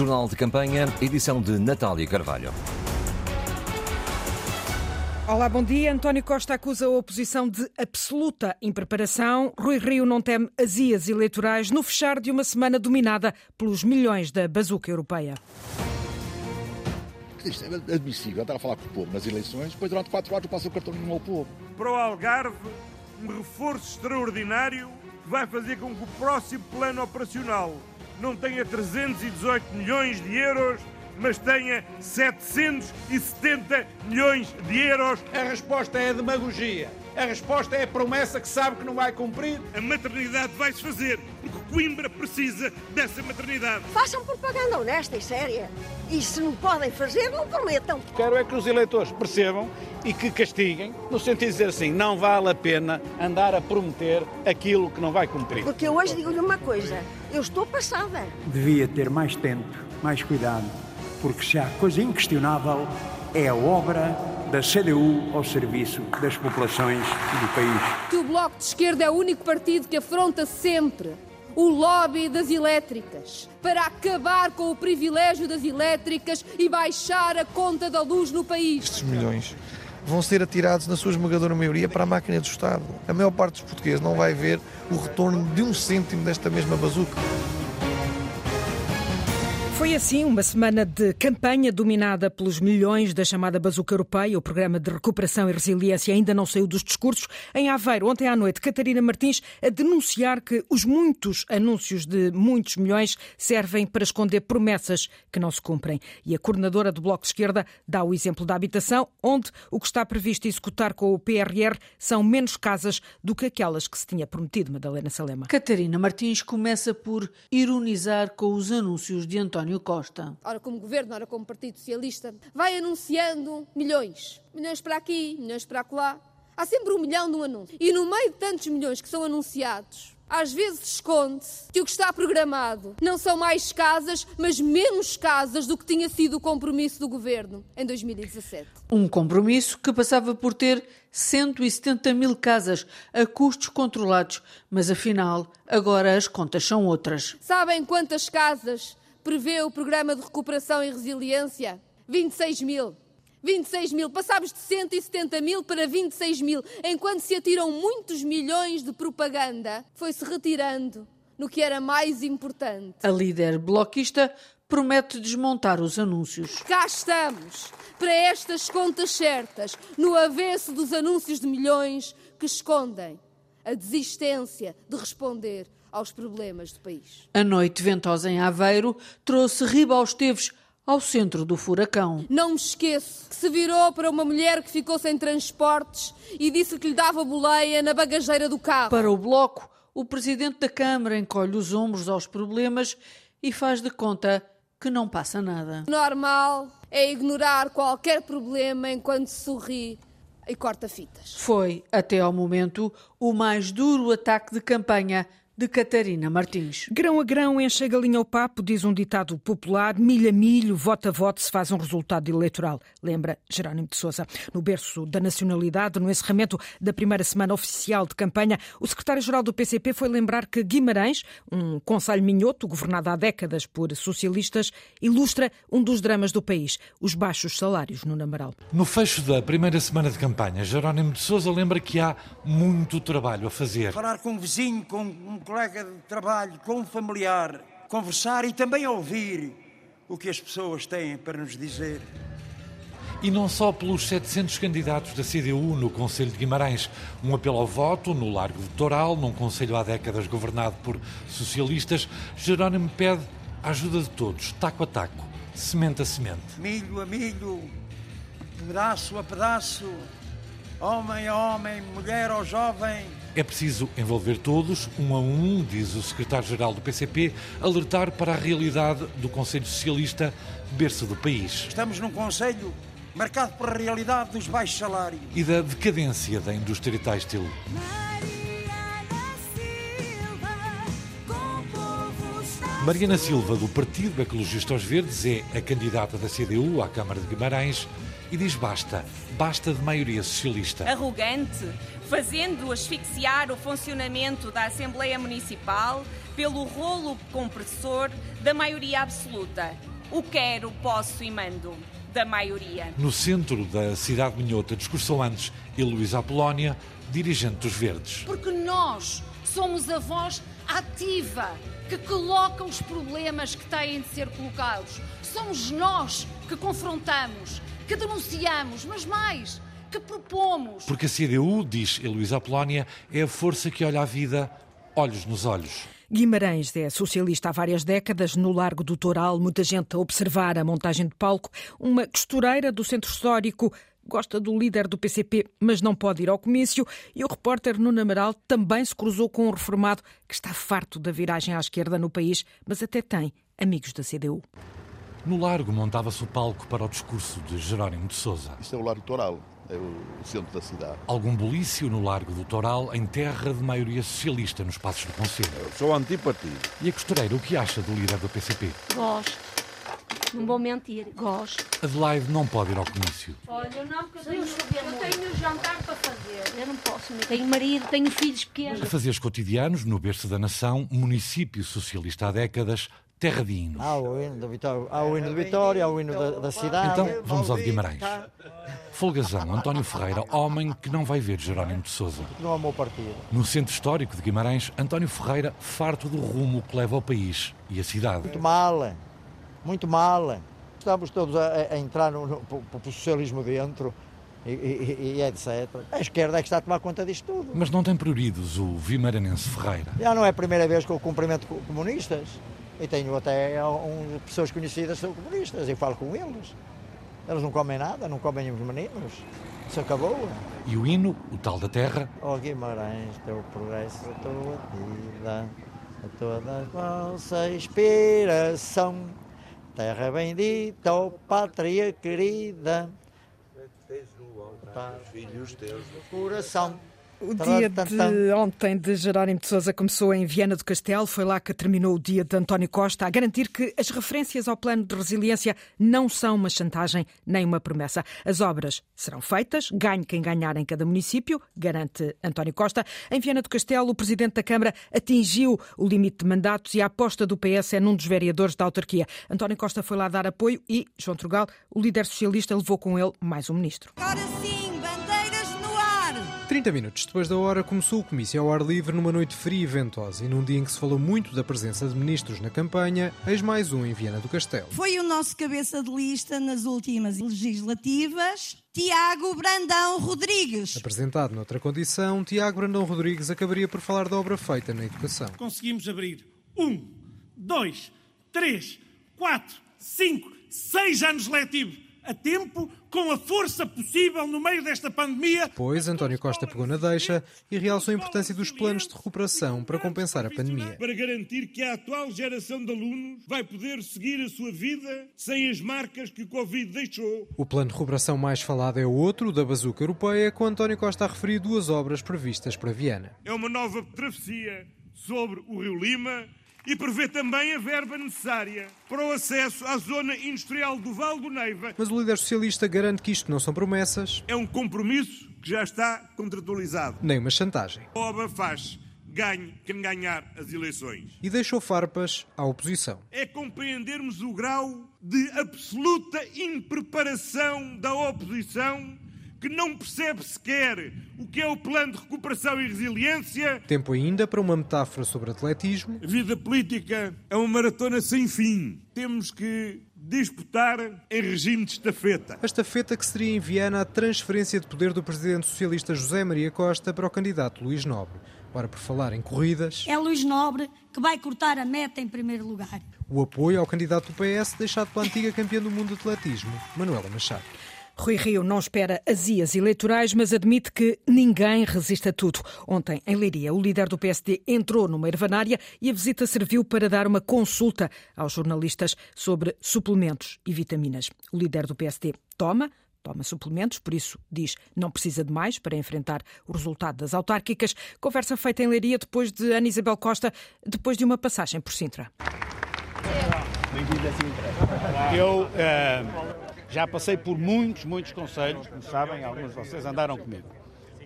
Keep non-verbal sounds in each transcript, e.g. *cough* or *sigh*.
Jornal de Campanha, edição de Natália Carvalho. Olá, bom dia. António Costa acusa a oposição de absoluta impreparação. Rui Rio não teme azias eleitorais no fechar de uma semana dominada pelos milhões da bazuca europeia. Isto é admissível estar a falar com o povo nas eleições, depois durante quatro horas passa o cartão nenhum ao povo. Para o Algarve, um reforço extraordinário que vai fazer com que o próximo plano operacional não tenha 318 milhões de euros, mas tenha 770 milhões de euros. A resposta é demagogia. A resposta é a promessa que sabe que não vai cumprir. A maternidade vai se fazer, porque Coimbra precisa dessa maternidade. Façam propaganda honesta e séria. E se não podem fazer, não prometam. Quero é que os eleitores percebam e que castiguem, no sentido de dizer assim, não vale a pena andar a prometer aquilo que não vai cumprir. Porque eu hoje digo-lhe uma coisa, eu estou passada. Devia ter mais tempo, mais cuidado, porque se há coisa inquestionável é a obra da CDU ao serviço das populações do país. Que o Bloco de Esquerda é o único partido que afronta sempre o lobby das elétricas para acabar com o privilégio das elétricas e baixar a conta da luz no país. Estes milhões vão ser atirados, na sua esmagadora maioria, para a máquina do Estado. A maior parte dos portugueses não vai ver o retorno de um cêntimo desta mesma bazuca. Foi assim uma semana de campanha dominada pelos milhões da chamada Bazuca Europeia. O programa de recuperação e resiliência ainda não saiu dos discursos. Em Aveiro, ontem à noite, Catarina Martins a denunciar que os muitos anúncios de muitos milhões servem para esconder promessas que não se cumprem. E a coordenadora do Bloco de Esquerda dá o exemplo da habitação, onde o que está previsto executar com o PRR são menos casas do que aquelas que se tinha prometido, Madalena Salema. Catarina Martins começa por ironizar com os anúncios de António Costa. Ora como governo, ora como Partido Socialista, vai anunciando milhões. Milhões para aqui, milhões para acolá. Há sempre um milhão um anúncio. E no meio de tantos milhões que são anunciados, às vezes esconde-se que o que está programado não são mais casas, mas menos casas do que tinha sido o compromisso do governo em 2017. Um compromisso que passava por ter 170 mil casas a custos controlados, mas afinal, agora as contas são outras. Sabem quantas casas prevê o programa de recuperação e resiliência? 26 mil. 26 mil. Passámos de 170 mil para 26 mil. Enquanto se atiram muitos milhões de propaganda, foi-se retirando no que era mais importante. A líder bloquista promete desmontar os anúncios. Cá estamos, para estas contas certas, no avesso dos anúncios de milhões que escondem a desistência de responder aos problemas do país. A noite ventosa em Aveiro trouxe Riba aos Teves ao centro do furacão. Não me esqueço que se virou para uma mulher que ficou sem transportes e disse que lhe dava boleia na bagageira do carro. Para o Bloco, o presidente da Câmara encolhe os ombros aos problemas e faz de conta que não passa nada. Normal é ignorar qualquer problema enquanto sorri e corta fitas. Foi, até ao momento, o mais duro ataque de campanha de Catarina Martins. Grão a grão enche a galinha ao papo, diz um ditado popular, milho a milho, voto a voto se faz um resultado eleitoral, lembra Jerónimo de Sousa. No berço da nacionalidade, no encerramento da primeira semana oficial de campanha, o secretário-geral do PCP foi lembrar que Guimarães, um conselho minhoto governado há décadas por socialistas, ilustra um dos dramas do país, os baixos salários no Namaral. No fecho da primeira semana de campanha, Jerónimo de Sousa lembra que há muito trabalho a fazer. Falar com um vizinho, com um colega de trabalho, com um familiar, conversar e também ouvir o que as pessoas têm para nos dizer. E não só pelos 700 candidatos da CDU no Conselho de Guimarães. Um apelo ao voto no Largo de Toral, num Conselho há décadas governado por socialistas. Jerónimo pede a ajuda de todos, taco a taco, semente a semente. Milho a milho, pedaço a pedaço, homem a homem, mulher ao jovem, é preciso envolver todos, um a um, diz o secretário-geral do PCP, alertar para a realidade do Conselho Socialista, berço do país. Estamos num Conselho marcado pela realidade dos baixos salários e da decadência da indústria têxtil. Mariana Silva, do Partido Ecologista aos Verdes, é a candidata da CDU à Câmara de Guimarães e diz basta, basta de maioria socialista. Arrogante, fazendo asfixiar o funcionamento da Assembleia Municipal pelo rolo compressor da maioria absoluta. o quero, posso e mando da maioria. No centro da cidade minhota discursou antes Heloísa Apolónia, dirigente dos Verdes. Porque nós somos a voz ativa que coloca os problemas que têm de ser colocados. Somos nós que confrontamos, que denunciamos, mas mais, que propomos. Porque a CDU, diz Heloísa Apolónia, é a força que olha a vida olhos nos olhos. Guimarães é socialista há várias décadas. No Largo do Toral, muita gente a observar a montagem de palco. Uma costureira do centro histórico gosta do líder do PCP, mas não pode ir ao comício. E o repórter Nuno Amaral também se cruzou com um reformado que está farto da viragem à esquerda no país, mas até tem amigos da CDU. No Largo montava-se o palco para o discurso de Jerónimo de Sousa. Isto é o Largo Toral é o centro da cidade. Algum bulício no Largo do Toral, em terra de maioria socialista nos Passos do Conselho. Eu sou antipartido. E a costureira, o que acha do líder do PCP? Gosto. Não vou mentir, gosto. Adelaide não pode ir ao comício. Olha, não, porque eu tenho, eu tenho jantar para fazer. Eu não posso. Tenho marido, tenho filhos pequenos. A fazer cotidianos, no berço da nação, município socialista há décadas, terra de hinos. Há o hino, da Vitória, há o hino de Vitória, há o hino da, da cidade. Então, vamos ao de Guimarães. Folgazão, António Ferreira, homem que não vai ver Jerónimo de Sousa. Não amou partido. No centro histórico de Guimarães, António Ferreira, farto do rumo que leva ao país e a cidade. Muito mal, muito mal. Estamos todos a, a entrar no, no, no, no socialismo dentro. E, e, e, etc. A esquerda é que está a tomar conta disto tudo. Mas não tem prioridades o vimaranense Ferreira. Já não é a primeira vez que eu cumprimento comunistas. E tenho até um, pessoas conhecidas que são comunistas e falo com eles. Eles não comem nada, não comem os meninos. Isso acabou. E o hino, o tal da terra? Ó oh, Guimarães, teu progresso, a tua vida, a toda a vossa inspiração. Terra bendita, ó oh, pátria querida. Filhos teus no coração. O dia de ontem de Jerónimo de Sousa começou em Viana do Castelo. Foi lá que terminou o dia de António Costa, a garantir que as referências ao plano de resiliência não são uma chantagem nem uma promessa. As obras serão feitas, ganhe quem ganhar em cada município, garante António Costa. Em Viana do Castelo, o presidente da Câmara atingiu o limite de mandatos e a aposta do PS é num dos vereadores da autarquia. António Costa foi lá dar apoio e João Trugal, o líder socialista, levou com ele mais um ministro. Agora 30 minutos depois da hora começou o comício ao ar livre numa noite fria e ventosa e num dia em que se falou muito da presença de ministros na campanha, eis mais um em Viana do Castelo. Foi o nosso cabeça de lista nas últimas legislativas, Tiago Brandão Rodrigues. Apresentado noutra condição, Tiago Brandão Rodrigues acabaria por falar da obra feita na educação. Conseguimos abrir um, dois, três, quatro, cinco, seis anos letivos a tempo, com a força possível no meio desta pandemia. Pois António Costa pegou na deixa e realçou a importância dos planos de recuperação para compensar a pandemia. Para garantir que a atual geração de alunos vai poder seguir a sua vida sem as marcas que o Covid deixou. O plano de recuperação mais falado é o outro, da Bazuca Europeia, com António Costa a referir duas obras previstas para Viana. É uma nova travessia sobre o Rio Lima e prevê também a verba necessária para o acesso à zona industrial do Val do Neiva. Mas o líder socialista garante que isto não são promessas. É um compromisso que já está contratualizado. Nem uma chantagem. A obra faz ganhe quem ganhar as eleições. E deixou farpas à oposição. É compreendermos o grau de absoluta impreparação da oposição que não percebe sequer o que é o plano de recuperação e resiliência. Tempo ainda para uma metáfora sobre atletismo. A vida política é uma maratona sem fim. Temos que disputar em regime de estafeta. A estafeta que seria em Viana a transferência de poder do presidente socialista José Maria Costa para o candidato Luís Nobre. Ora, por falar em corridas. É Luís Nobre que vai cortar a meta em primeiro lugar. O apoio ao candidato do PS deixado pela antiga campeã do mundo de atletismo, Manuela Machado. Rui Rio não espera azias eleitorais, mas admite que ninguém resiste a tudo. Ontem, em Leiria, o líder do PSD entrou numa ervanária e a visita serviu para dar uma consulta aos jornalistas sobre suplementos e vitaminas. O líder do PSD toma, toma suplementos, por isso diz não precisa de mais para enfrentar o resultado das autárquicas. Conversa feita em Leiria depois de Ana Isabel Costa, depois de uma passagem por Sintra. Eu uh, já passei por muitos, muitos conselhos, como sabem, alguns de vocês andaram comigo.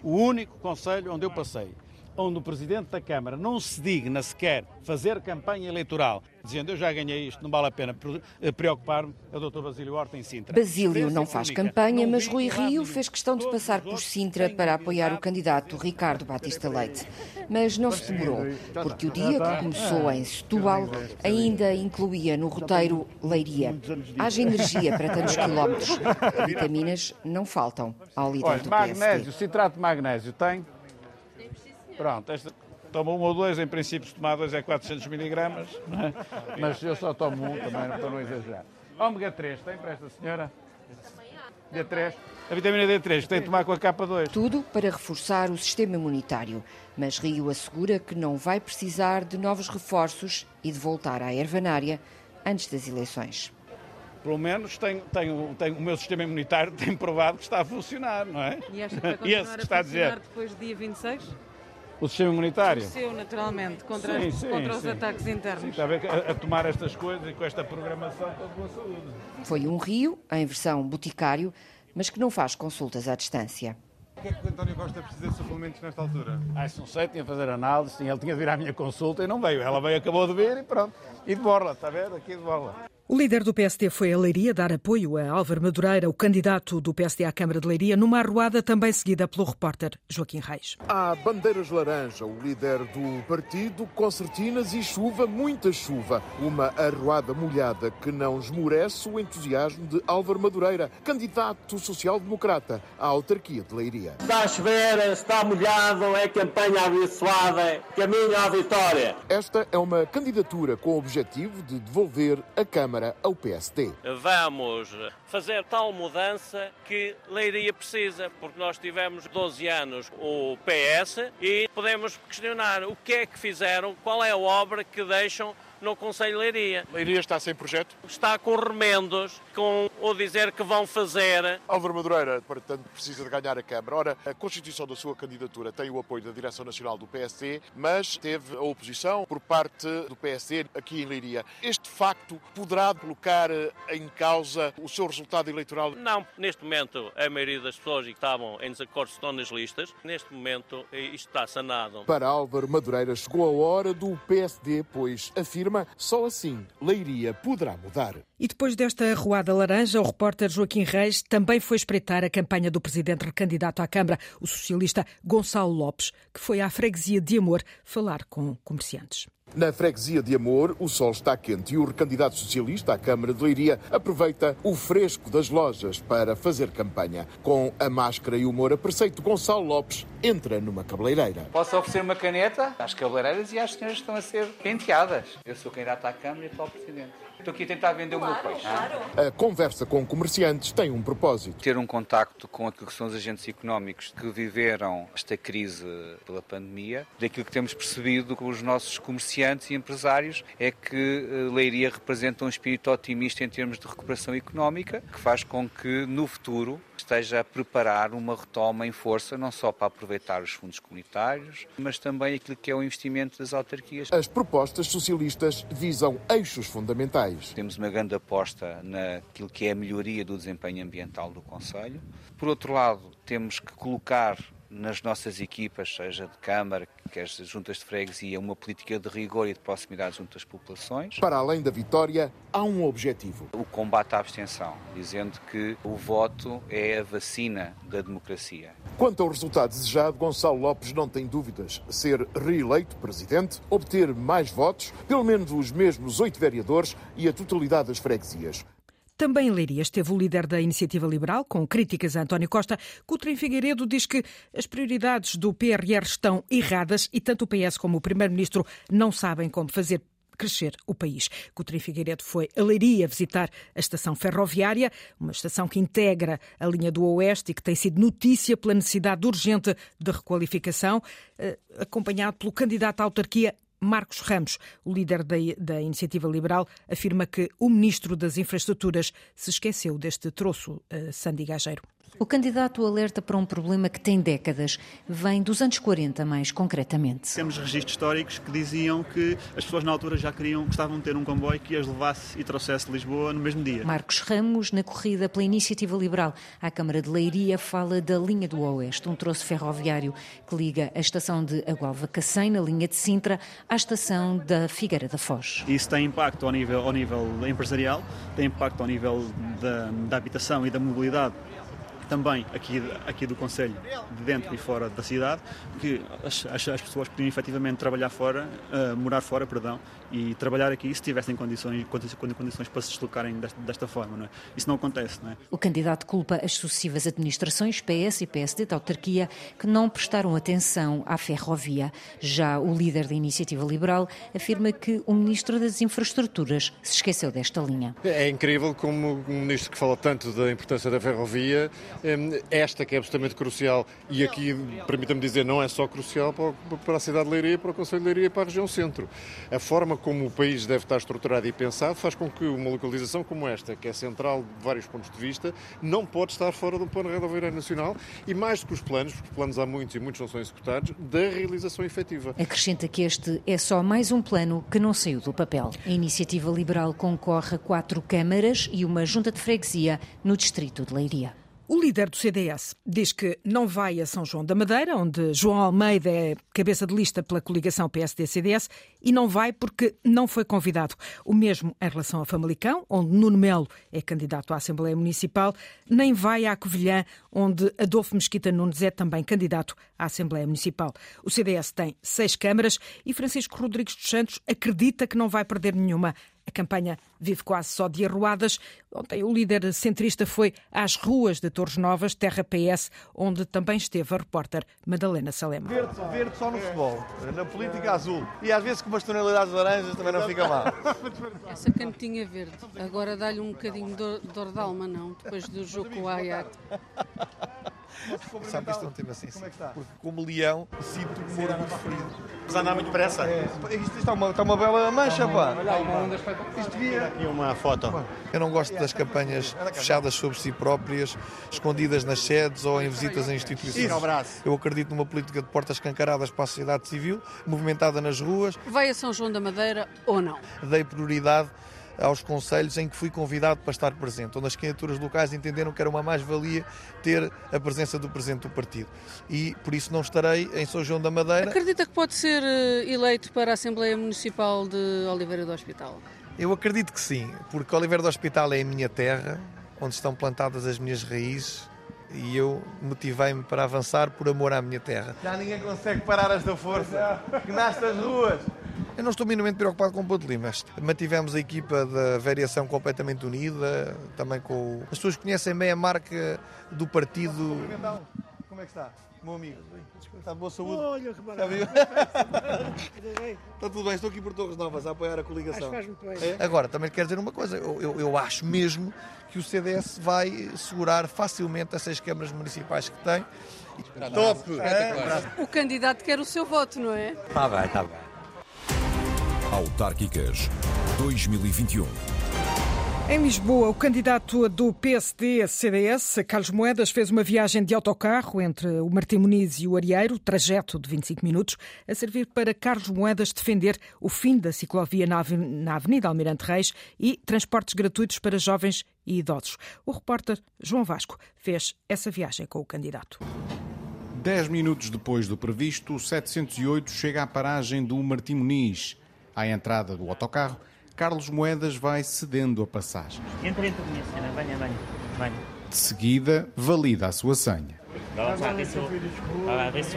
O único conselho onde eu passei, onde o Presidente da Câmara não se digna sequer fazer campanha eleitoral dizendo eu já ganhei isto, não vale a pena eh, preocupar-me, é o Dr. Basílio Horta em Sintra. Basílio não faz campanha, mas Rui Rio fez questão de passar por Sintra para apoiar o candidato Ricardo Batista Leite. Mas não se demorou, porque o dia que começou em Setúbal ainda incluía no roteiro Leiria. Haja energia para tantos quilómetros. *laughs* Vitaminas não faltam ao líder Olha, do magnésio, PSD. citrato de magnésio tem? Pronto, esta, toma um ou dois, em princípio se tomar dois é 400 miligramas, é? *laughs* mas eu só tomo um também, para não exagerar. Ômega 3, tem para esta senhora? D3? A vitamina D3 que tem de tomar com a capa 2. Tudo para reforçar o sistema imunitário. Mas Rio assegura que não vai precisar de novos reforços e de voltar à ervanária antes das eleições. Pelo menos tenho, tenho, tenho, o meu sistema imunitário *laughs* tem provado que está a funcionar, não é? E acha que vai *laughs* E continuar esse a que está a funcionar dizer. depois do dia 26? O sistema imunitário? O seu, naturalmente, contra, Sim, as- sim, contra os sim. ataques internos. Está a, ver, a, tomar estas coisas e com esta programação com a saúde. Foi um Rio, em versão boticário, mas que não faz consultas à distância. O que é que o António Costa precisa de suplementos nesta altura? Ah, isso não sei, tinha de fazer análise, tinha, ele tinha de vir à minha consulta e não veio. Ela veio, acabou de vir e pronto. E de borla, está a ver? Aqui de borla. O líder do PSD foi a Leiria dar apoio a Álvaro Madureira, o candidato do PSD à Câmara de Leiria, numa arruada também seguida pelo repórter Joaquim Reis. Há bandeiras laranja, o líder do partido, concertinas e chuva, muita chuva. Uma arruada molhada que não esmorece o entusiasmo de Álvaro Madureira, candidato social-democrata à autarquia de Leiria. Está a chover, está molhado, é campanha abençoada, caminho à vitória. Esta é uma candidatura com o objetivo de devolver a Câmara ao PSD. Vamos fazer tal mudança que Leiria precisa, porque nós tivemos 12 anos o PS e podemos questionar o que é que fizeram, qual é a obra que deixam no Conselho de Leiria. Leiria está sem projeto? Está com remendos, com o dizer que vão fazer. Álvaro Madureira, portanto, precisa de ganhar a Câmara. Ora, a constituição da sua candidatura tem o apoio da Direção Nacional do PSD, mas teve a oposição por parte do PSD aqui em Leiria. Este facto poderá colocar eh, em causa o seu resultado eleitoral? Não, neste momento a maioria das pessoas que estavam em desacordo estão nas listas. Neste momento eh, isto está sanado. Para Álvaro Madureira chegou a hora do PSD, pois afirma só assim Leiria poderá mudar. E depois desta arruada laranja, o repórter Joaquim Reis também foi espreitar a campanha do presidente recandidato à Câmara, o socialista Gonçalo Lopes, que foi à freguesia de Amor falar com comerciantes. Na freguesia de Amor, o sol está quente e o recandidato socialista à Câmara de Leiria aproveita o fresco das lojas para fazer campanha. Com a máscara e o humor a preceito, Gonçalo Lopes entra numa cabeleireira. Posso oferecer uma caneta às cabeleireiras e às senhoras que estão a ser penteadas. Eu sou candidato à Câmara e atual Presidente. Estou aqui a tentar vender o meu peixe. A conversa com comerciantes tem um propósito. Ter um contacto com aquilo que são os agentes económicos que viveram esta crise pela pandemia, daquilo que temos percebido com os nossos comerciantes e empresários é que eh, Leiria representa um espírito otimista em termos de recuperação económica, que faz com que no futuro esteja a preparar uma retoma em força, não só para aproveitar os fundos comunitários, mas também aquilo que é o investimento das autarquias. As propostas socialistas visam eixos fundamentais. Temos uma grande aposta naquilo que é a melhoria do desempenho ambiental do Conselho. Por outro lado, temos que colocar nas nossas equipas, seja de Câmara, quer as juntas de freguesia, uma política de rigor e de proximidade junto às populações. Para além da vitória, há um objetivo. O combate à abstenção, dizendo que o voto é a vacina da democracia. Quanto ao resultado desejado, Gonçalo Lopes não tem dúvidas. Ser reeleito presidente, obter mais votos, pelo menos os mesmos oito vereadores e a totalidade das freguesias. Também em Leiria esteve o líder da Iniciativa Liberal, com críticas a António Costa. Coutrinho Figueiredo diz que as prioridades do PRR estão erradas e tanto o PS como o Primeiro-Ministro não sabem como fazer crescer o país. Coutrinho Figueiredo foi a Leiria visitar a estação ferroviária, uma estação que integra a linha do Oeste e que tem sido notícia pela necessidade urgente de requalificação, eh, acompanhado pelo candidato à autarquia Marcos Ramos, o líder da, da, Iniciativa Liberal, afirma que o ministro das Infraestruturas se esqueceu deste troço uh, sandigageiro. O candidato alerta para um problema que tem décadas, vem dos anos 40 mais concretamente. Temos registros históricos que diziam que as pessoas na altura já queriam, gostavam de ter um comboio que as levasse e trouxesse Lisboa no mesmo dia. Marcos Ramos, na corrida pela Iniciativa Liberal à Câmara de Leiria, fala da linha do Oeste, um troço ferroviário que liga a estação de Agualva Cacém, na linha de Sintra, à estação da Figueira da Foz. Isso tem impacto ao nível, ao nível empresarial, tem impacto ao nível da, da habitação e da mobilidade também aqui, aqui do Conselho, de dentro e fora da cidade, que as, as, as pessoas podiam efetivamente trabalhar fora, uh, morar fora, perdão, e trabalhar aqui se tivessem condições, condições para se deslocarem desta, desta forma. Não é? Isso não acontece. Não é? O candidato culpa as sucessivas administrações PS e PSD da autarquia que não prestaram atenção à ferrovia. Já o líder da Iniciativa Liberal afirma que o Ministro das Infraestruturas se esqueceu desta linha. É incrível como um ministro que fala tanto da importância da ferrovia, esta que é absolutamente crucial, e aqui, permita-me dizer, não é só crucial para a cidade de Leiria, para o Conselho de Leiria e para a região centro. A forma como o país deve estar estruturado e pensado faz com que uma localização como esta, que é central de vários pontos de vista, não pode estar fora do plano rodoviário nacional e mais do que os planos, porque planos há muitos e muitos não são executados, da realização efetiva. Acrescenta que este é só mais um plano que não saiu do papel. A iniciativa liberal concorre a quatro câmaras e uma junta de freguesia no distrito de Leiria. O líder do CDS diz que não vai a São João da Madeira, onde João Almeida é cabeça de lista pela coligação PSD-CDS, e não vai porque não foi convidado. O mesmo em relação a Famalicão, onde Nuno Melo é candidato à Assembleia Municipal, nem vai à Covilhã, onde Adolfo Mesquita Nunes é também candidato à Assembleia Municipal. O CDS tem seis câmaras e Francisco Rodrigues dos Santos acredita que não vai perder nenhuma. A campanha vive quase só de arruadas. Ontem o líder centrista foi às ruas de Torres Novas, terra PS, onde também esteve a repórter Madalena Salema. Verde, verde só no futebol, na política azul. E às vezes com umas tonalidades laranjas também não fica mal. *laughs* Essa canetinha verde. Agora dá-lhe um bocadinho de dor de alma, não? Depois do jogo com o Ajax. Sabe que isto é um tema assim, Como é que está? Porque como leão sinto o morro muito frio. Precisa andar muito depressa. É. Isto está uma, está uma bela mancha, pá. Isto via. Aqui uma foto. Eu não gosto das campanhas fechadas sobre si próprias, escondidas nas sedes ou em visitas a instituições. Eu acredito numa política de portas cancaradas para a sociedade civil, movimentada nas ruas. Vai a São João da Madeira ou não? Dei prioridade aos conselhos em que fui convidado para estar presente, onde as candidaturas locais entenderam que era uma mais-valia ter a presença do presidente do partido. E por isso não estarei em São João da Madeira. Acredita que pode ser eh, eleito para a Assembleia Municipal de Oliveira do Hospital? Eu acredito que sim, porque Oliveira do Hospital é a minha terra, onde estão plantadas as minhas raízes e eu motivei-me para avançar por amor à minha terra. Já ninguém consegue parar esta força que nasce das ruas. Eu não estou minimamente preocupado com o Ponte Lima. Mantivemos a equipa da variação completamente unida, também com. As pessoas conhecem bem a marca do partido. Como é que está? Meu amigo, está de boa saúde? Olha, que maravilha. Está tudo bem, estou aqui por Torres Novas a apoiar a coligação. Acho que faz é? Agora, também quero dizer uma coisa, eu, eu, eu, acho mesmo que o CDS vai segurar facilmente as seis câmaras municipais que tem. Top! É? O candidato quer o seu voto, não é? Está bem, está bem. Autárquicas 2021. Em Lisboa, o candidato do PSD-CDS, Carlos Moedas, fez uma viagem de autocarro entre o Martim Muniz e o Arieiro, trajeto de 25 minutos, a servir para Carlos Moedas defender o fim da ciclovia na Avenida Almirante Reis e transportes gratuitos para jovens e idosos. O repórter João Vasco fez essa viagem com o candidato. Dez minutos depois do previsto, o 708 chega à paragem do Martim Muniz. À entrada do autocarro, Carlos Moedas vai cedendo a passagem. Entre entre minha senhora, venha, venha, venha. De seguida, valida a sua senha.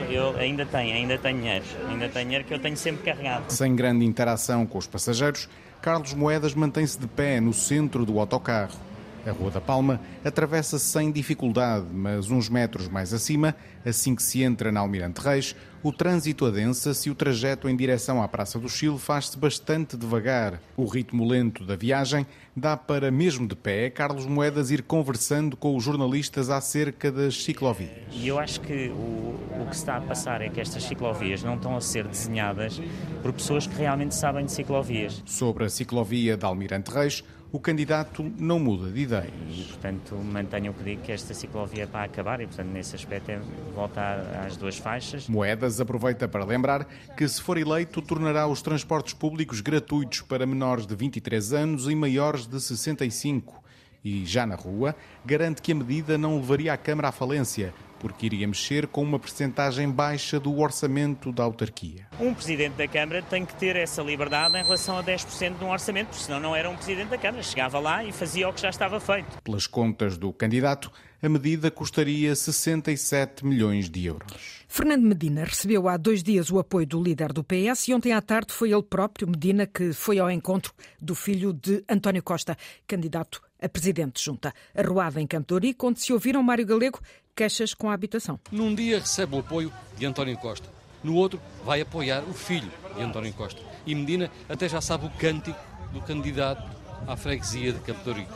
Eu ainda tenho, ainda tenho dinheiro, ainda tenho dinheiro que eu tenho sempre carregado. Sem grande interação com os passageiros, Carlos Moedas mantém-se de pé no centro do autocarro. A Rua da Palma atravessa-se sem dificuldade, mas uns metros mais acima, assim que se entra na Almirante Reis, o trânsito adensa-se e o trajeto em direção à Praça do Chile faz-se bastante devagar. O ritmo lento da viagem dá para, mesmo de pé, Carlos Moedas ir conversando com os jornalistas acerca das ciclovias. E eu acho que o, o que se está a passar é que estas ciclovias não estão a ser desenhadas por pessoas que realmente sabem de ciclovias. Sobre a ciclovia da Almirante Reis, o candidato não muda de ideia. E, portanto, mantenho o que digo que esta ciclovia é para acabar e, portanto, nesse aspecto é voltar às duas faixas. Moedas aproveita para lembrar que, se for eleito, tornará os transportes públicos gratuitos para menores de 23 anos e maiores de 65. E, já na rua, garante que a medida não levaria a Câmara à falência, porque iria mexer com uma percentagem baixa do orçamento da autarquia. Um Presidente da Câmara tem que ter essa liberdade em relação a 10% de um orçamento, porque senão não era um Presidente da Câmara. Chegava lá e fazia o que já estava feito. Pelas contas do candidato, a medida custaria 67 milhões de euros. Fernando Medina recebeu há dois dias o apoio do líder do PS e ontem à tarde foi ele próprio, Medina, que foi ao encontro do filho de António Costa, candidato a presidente junta. Arruada em Campo de onde se ouviram Mário Galego queixas com a habitação. Num dia recebe o apoio de António Costa, no outro vai apoiar o filho de António Costa. E Medina até já sabe o cântico do candidato à freguesia de Campo de Ourique.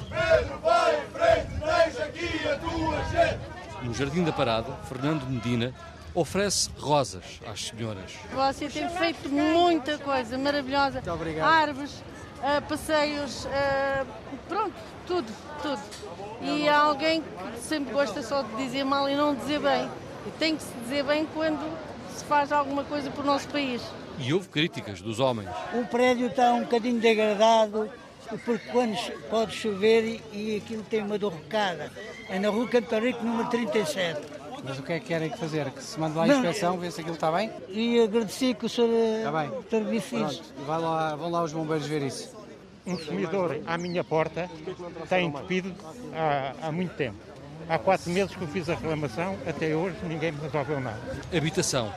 No Jardim da Parada, Fernando Medina oferece rosas às senhoras. Você tem feito muita coisa maravilhosa. Muito obrigado. Árvores, uh, passeios, uh, pronto, tudo, tudo. E há alguém que sempre gosta só de dizer mal e não dizer bem. E tem que se dizer bem quando se faz alguma coisa para o nosso país. E houve críticas dos homens. O prédio está um bocadinho degradado, porque quando pode chover e aquilo tem uma dorrocada. É na rua Cantorico, número 37. Mas o que é que querem fazer? Que se mande lá a inspeção, ver se aquilo está bem? E agradecer que o senhor está bem. Pronto, vai lá, vão lá os bombeiros ver isso. Um consumidor à minha porta está entupido há, há muito tempo. Há quatro meses que eu fiz a reclamação, até hoje ninguém me resolveu nada. Habitação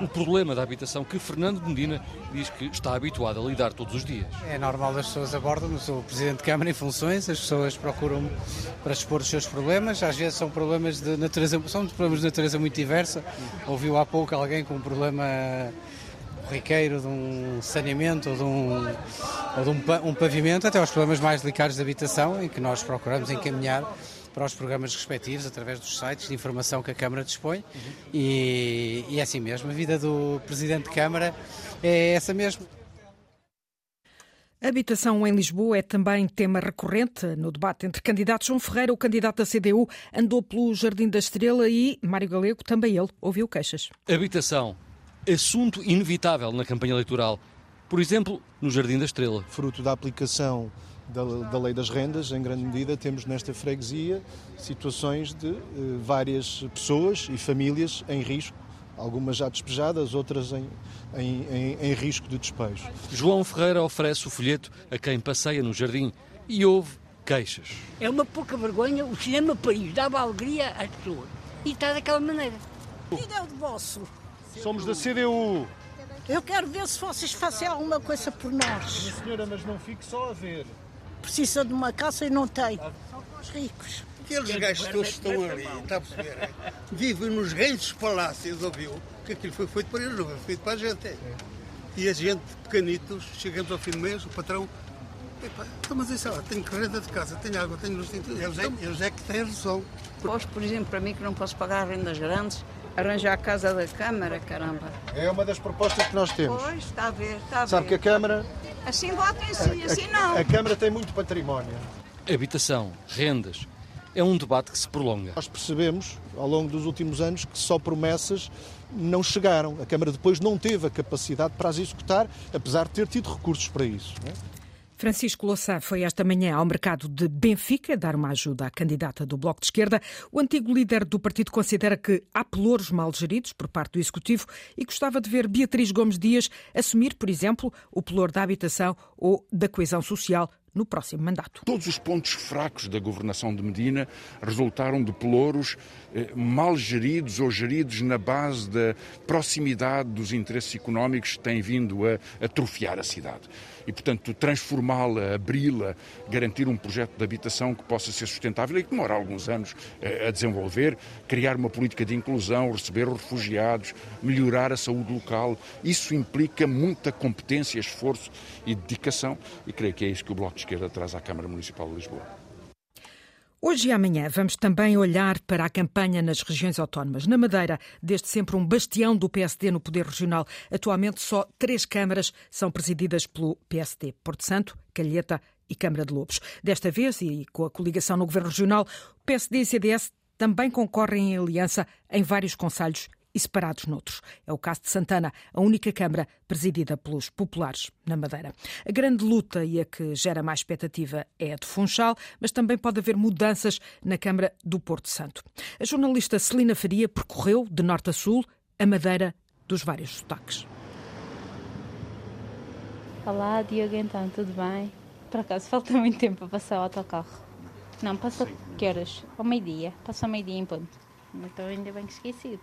o problema da habitação que Fernando Medina diz que está habituado a lidar todos os dias. É normal as pessoas abordam, eu sou Presidente de Câmara em funções, as pessoas procuram para expor os seus problemas, às vezes são problemas de natureza, são problemas de natureza muito diversa. Ouviu há pouco alguém com um problema corriqueiro de um saneamento ou de, um, ou de um, um pavimento, até aos problemas mais delicados de habitação, em que nós procuramos encaminhar para os programas respectivos através dos sites de informação que a Câmara dispõe uhum. e, e é assim mesmo. A vida do Presidente de Câmara é essa mesmo. A habitação em Lisboa é também tema recorrente no debate entre candidatos. João Ferreira, o candidato da CDU, andou pelo Jardim da Estrela e Mário Galego, também ele, ouviu queixas. Habitação, assunto inevitável na campanha eleitoral. Por exemplo, no Jardim da Estrela. Fruto da aplicação da, da, lei das rendas, em grande medida, temos nesta freguesia situações de eh, várias pessoas e famílias em risco, algumas já despejadas, outras em, em, em, em risco de despejo. João Ferreira oferece o folheto a quem passeia no jardim e ouve queixas. É uma pouca vergonha, o cinema país dava alegria às pessoas e está daquela maneira. E é o de vosso? Somos da CDU. Eu quero ver se vocês fazem alguma coisa por nós. Senhora, mas não fique só a ver precisa de uma casa e não tem. São os ricos. Aqueles gajos todos estão ali, está a perceber? Vivem nos reis palácios, ouviu? Que aquilo foi feito para eles, não foi feito para a gente. E a gente, pequenitos, chegamos ao fim do mês, o patrão. Então, mas isso lá, tenho renda de casa, tenho água, tenho luz, tenho tudo. Eles, é, eles é que têm razão. Posso, por exemplo, para mim que não posso pagar rendas grandes, arranjar a casa da Câmara, caramba. É uma das propostas que nós temos. Pois, está a ver, está a ver. Sabe que a Câmara Assim votem sim, assim não. A, a Câmara tem muito património. Habitação, rendas, é um debate que se prolonga. Nós percebemos, ao longo dos últimos anos, que só promessas não chegaram. A Câmara depois não teve a capacidade para as executar, apesar de ter tido recursos para isso. É? Francisco Louçã foi esta manhã ao mercado de Benfica dar uma ajuda à candidata do Bloco de Esquerda. O antigo líder do partido considera que há pelouros mal geridos por parte do Executivo e gostava de ver Beatriz Gomes Dias assumir, por exemplo, o pelour da habitação ou da coesão social no próximo mandato. Todos os pontos fracos da governação de Medina resultaram de pelouros mal geridos ou geridos na base da proximidade dos interesses económicos que têm vindo a atrofiar a cidade e, portanto, transformá-la, abri-la, garantir um projeto de habitação que possa ser sustentável e que demora alguns anos eh, a desenvolver, criar uma política de inclusão, receber os refugiados, melhorar a saúde local. Isso implica muita competência, esforço e dedicação e creio que é isso que o Bloco de Esquerda traz à Câmara Municipal de Lisboa. Hoje e amanhã vamos também olhar para a campanha nas regiões autónomas. Na Madeira, desde sempre um bastião do PSD no poder regional. Atualmente só três câmaras são presididas pelo PSD. Porto Santo, Calheta e Câmara de Lobos. Desta vez, e com a coligação no Governo Regional, o PSD e CDS também concorrem em aliança em vários conselhos e separados noutros. É o caso de Santana, a única Câmara presidida pelos populares na Madeira. A grande luta e a que gera mais expectativa é a de Funchal, mas também pode haver mudanças na Câmara do Porto Santo. A jornalista Celina Faria percorreu, de norte a sul, a Madeira dos vários sotaques. Olá, Diogo, então, tudo bem? Por acaso, falta muito tempo para passar o autocarro. Não, passa que horas? Ao meio-dia. Passa ao meio-dia em ponto. Então, ainda bem que esquecido.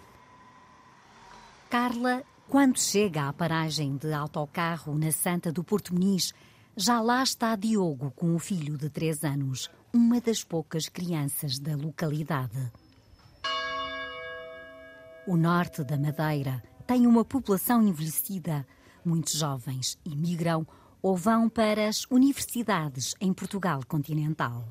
Carla, quando chega à paragem de autocarro na Santa do Porto Muniz, já lá está Diogo com o filho de três anos, uma das poucas crianças da localidade. O norte da Madeira tem uma população envelhecida. Muitos jovens imigram ou vão para as universidades em Portugal continental.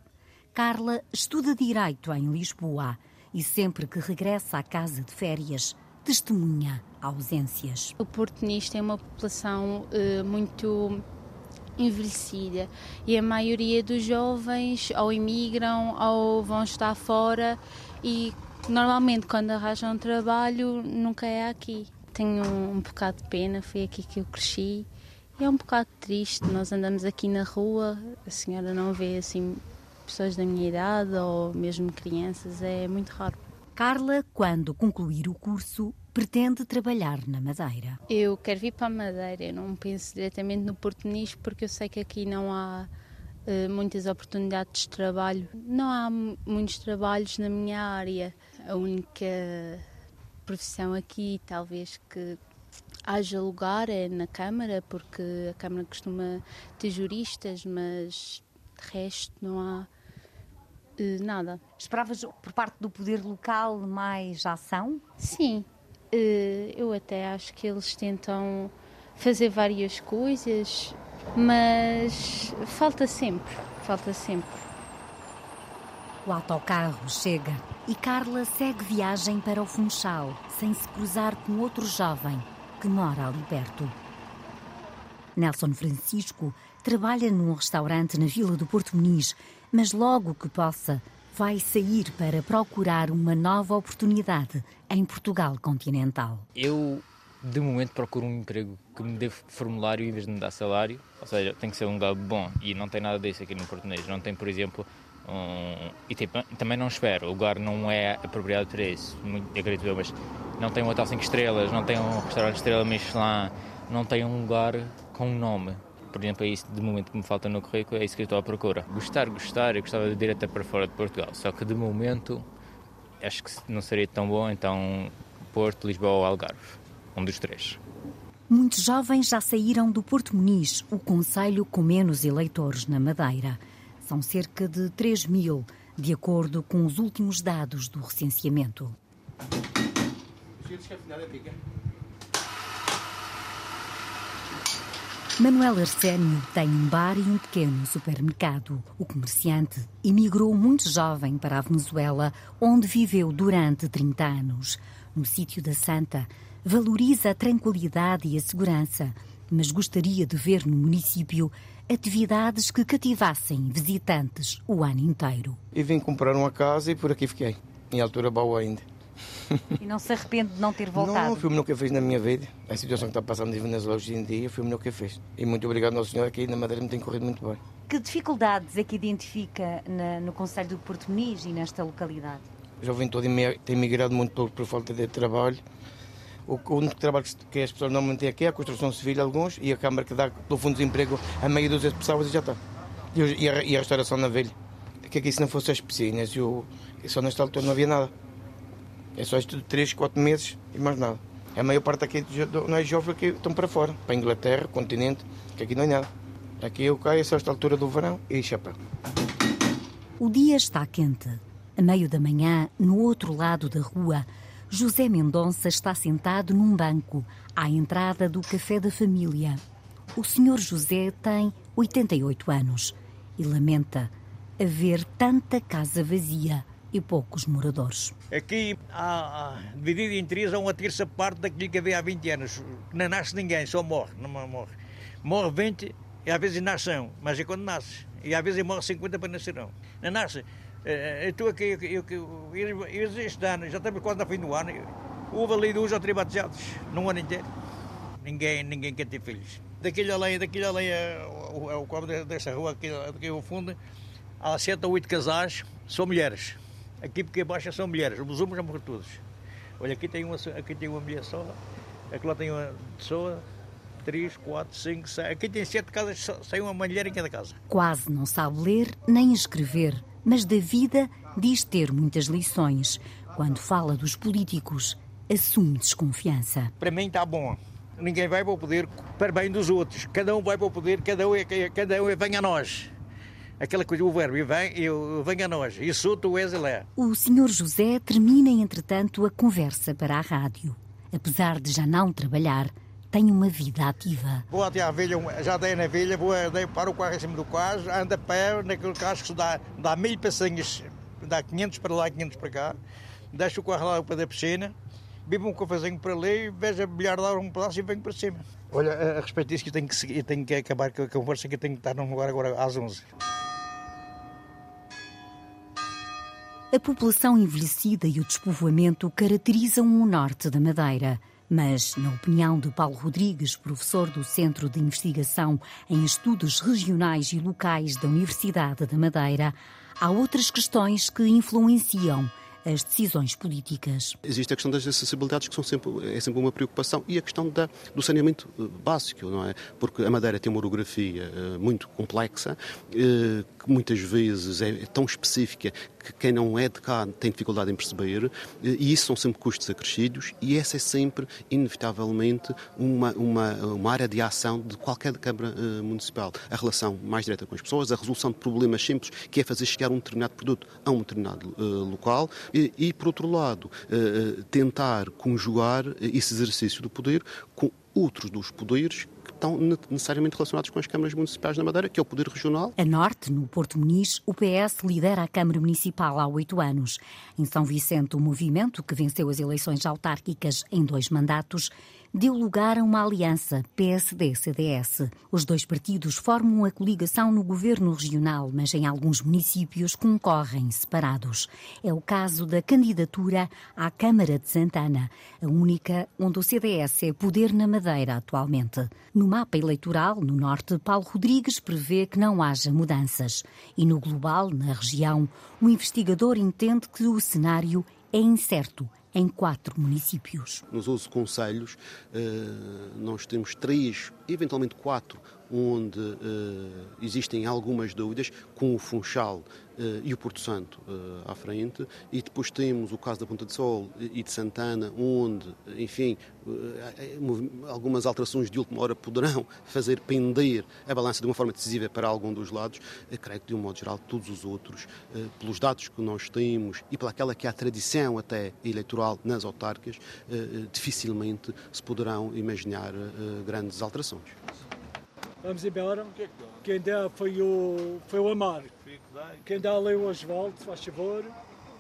Carla estuda Direito em Lisboa e sempre que regressa à casa de férias, testemunha ausências. O portunista é uma população uh, muito envelhecida e a maioria dos jovens ou imigram ou vão estar fora e normalmente quando arranjam trabalho nunca é aqui. Tenho um, um bocado de pena, foi aqui que eu cresci e é um bocado triste. Nós andamos aqui na rua, a senhora não vê assim pessoas da minha idade ou mesmo crianças, é muito raro. Carla, quando concluir o curso, pretende trabalhar na Madeira. Eu quero vir para a Madeira, eu não penso diretamente no Porto Muniz porque eu sei que aqui não há uh, muitas oportunidades de trabalho. Não há muitos trabalhos na minha área. A única profissão aqui, talvez que haja lugar é na Câmara, porque a Câmara costuma ter juristas, mas de resto não há nada. Esperavas por parte do poder local mais ação? Sim, uh, eu até acho que eles tentam fazer várias coisas, mas falta sempre, falta sempre. O autocarro chega e Carla segue viagem para o Funchal, sem se cruzar com outro jovem que mora ali perto. Nelson Francisco trabalha num restaurante na Vila do Porto Muniz, mas logo que possa, vai sair para procurar uma nova oportunidade em Portugal continental. Eu, de momento, procuro um emprego que me dê formulário em vez de me dar salário, ou seja, tem que ser um lugar bom e não tem nada disso aqui no português. Não tem, por exemplo, um, e tipo, também não espero, o lugar não é apropriado para isso, muito, acredito eu, mas não tem um hotel 5 estrelas, não tem um restaurante estrela Michelin, não tem um lugar com um nome. Por exemplo, é isso de momento que me falta no currículo, é isso que eu estou à procura. Gostar, gostar, eu gostava de ir até para fora de Portugal, só que de momento acho que não seria tão bom, então Porto, Lisboa ou Algarve, um dos três. Muitos jovens já saíram do Porto Muniz, o conselho com menos eleitores na Madeira. São cerca de 3 mil, de acordo com os últimos dados do recenseamento. Manuel Arsénio tem um bar e um pequeno supermercado. O comerciante emigrou muito jovem para a Venezuela, onde viveu durante 30 anos. No sítio da Santa, valoriza a tranquilidade e a segurança, mas gostaria de ver no município atividades que cativassem visitantes o ano inteiro. E vim comprar uma casa e por aqui fiquei, em altura boa ainda. E não se arrepende de não ter voltado? Não, foi o melhor que eu fiz na minha vida. A situação que está passando em Venezuela hoje em dia foi o melhor que eu fiz. E muito obrigado ao senhor aqui na Madeira me tem corrido muito bem. Que dificuldades é que identifica na, no Conselho do Porto Muniz e nesta localidade? O jovem todo tem migrado muito por, por falta de trabalho. O, único trabalho que as pessoas normalmente têm aqui é a construção civil, alguns, e a Câmara que dá pelo Fundo de Desemprego a meia dúzia de pessoas e já está. E, a, e a restauração na velha. Que aqui se não fosse as piscinas e, o, e só nesta altura não havia nada. É só isto de 3, 4 meses e mais nada. A maior parte aqui não é jovem que estão para fora, para a Inglaterra, continente, que aqui não é nada. Aqui eu caio só esta altura do verão e chapéu. O dia está quente. A meio da manhã, no outro lado da rua, José Mendonça está sentado num banco à entrada do café da família. O senhor José tem 88 anos e lamenta haver tanta casa vazia e poucos moradores. Aqui, há, dividido em três, há uma terça parte daquilo que havia há 20 anos. Não nasce ninguém, só morre. Não morre. Morre 20 e às vezes nascem, mas é quando nasce. E às vezes morre 50 para nascer não. Nasce. Eu estou aqui, eu, eu, eu, este ano, já estamos quase no fim do ano, houve ali dois ou três batizados num ano inteiro. Ninguém, ninguém quer ter filhos. Daquele além, daquele além, é o, é o quadro dessa rua, aqui, aqui ao fundo, há sete ou oito casais, são mulheres. Aqui porque abaixo são mulheres, os homens já morreram todos. Olha, aqui tem uma, aqui tem uma mulher só, aqui lá tem uma pessoa, três, quatro, cinco, seis. Aqui tem sete casas, sai uma mulher em cada casa. Quase não sabe ler nem escrever mas da vida diz ter muitas lições. Quando fala dos políticos, assume desconfiança. Para mim está bom. Ninguém vai para o poder para bem dos outros. Cada um vai para o poder, cada um é, cada um é vem a nós. Aquela coisa, o verbo, vem, eu venho a nós. E sou tu és ele é. O senhor José termina, entretanto, a conversa para a rádio. Apesar de já não trabalhar, tem uma vida ativa. Vou até à velha, já dei na velha, vou dei para o carro em cima do carro, ando a pé naquele carro que se dá, dá mil passinhas, dá 500 para lá, 500 para cá, deixo o carro lá para da piscina, bebo um cafezinho para ali, vejo a bilhar lá um pedaço e venho para cima. Olha, a respeito disso, que eu tenho que, seguir, eu tenho que acabar com a conversa, que eu tenho que estar num lugar agora às 11. A população envelhecida e o despovoamento caracterizam o norte da Madeira. Mas, na opinião de Paulo Rodrigues, professor do Centro de Investigação em Estudos Regionais e Locais da Universidade da Madeira, há outras questões que influenciam as decisões políticas. Existe a questão das acessibilidades, que são sempre, é sempre uma preocupação, e a questão da, do saneamento eh, básico, não é? Porque a Madeira tem uma orografia uh, muito complexa, uh, que muitas vezes é, é, tão específica que quem não é de cá tem dificuldade em perceber, uh, e isso são sempre custos acrescidos, e essa é sempre, inevitavelmente, uma, uma, uma área de ação de qualquer Câmara Municipal. A relação mais direta com as pessoas, a resolução de problemas simples, que é fazer chegar um determinado produto a um determinado local, e, e por outro lado, eh, tentar conjugar esse exercício do poder com outros dos poderes estão necessariamente relacionados com as câmaras municipais na Madeira, que é o poder regional. A norte, no Porto Muniz, o PS lidera a Câmara Municipal há oito anos. Em São Vicente, o movimento, que venceu as eleições autárquicas em dois mandatos, deu lugar a uma aliança PSD-CDS. Os dois partidos formam a coligação no governo regional, mas em alguns municípios concorrem separados. É o caso da candidatura à Câmara de Santana, a única onde o CDS é poder na Madeira atualmente. No mapa eleitoral, no norte, Paulo Rodrigues prevê que não haja mudanças. E no global, na região, o investigador entende que o cenário é incerto em quatro municípios. Nos 11 conselhos, eh, nós temos três, eventualmente quatro, onde uh, existem algumas dúvidas, com o Funchal uh, e o Porto Santo uh, à frente, e depois temos o caso da Ponta de Sol e de Santana, onde, enfim, algumas alterações de última hora poderão fazer pender a balança de uma forma decisiva para algum dos lados. Eu creio que, de um modo geral, todos os outros, pelos dados que nós temos e pelaquela que é a tradição até eleitoral nas autárquicas, dificilmente se poderão imaginar grandes alterações. Vamos embora. Quem dá foi o, foi o Amar. Quem dá ali o Osvaldo, faz favor.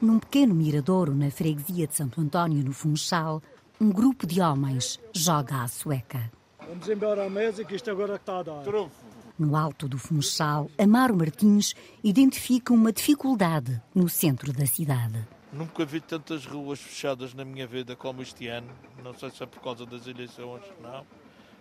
Num pequeno miradouro na freguesia de Santo António, no Funchal, um grupo de homens joga à sueca. Vamos embora à mesa que isto agora está a dar. No alto do Funchal, Amaro Martins identifica uma dificuldade no centro da cidade. Nunca vi tantas ruas fechadas na minha vida como este ano. Não sei se é por causa das eleições, não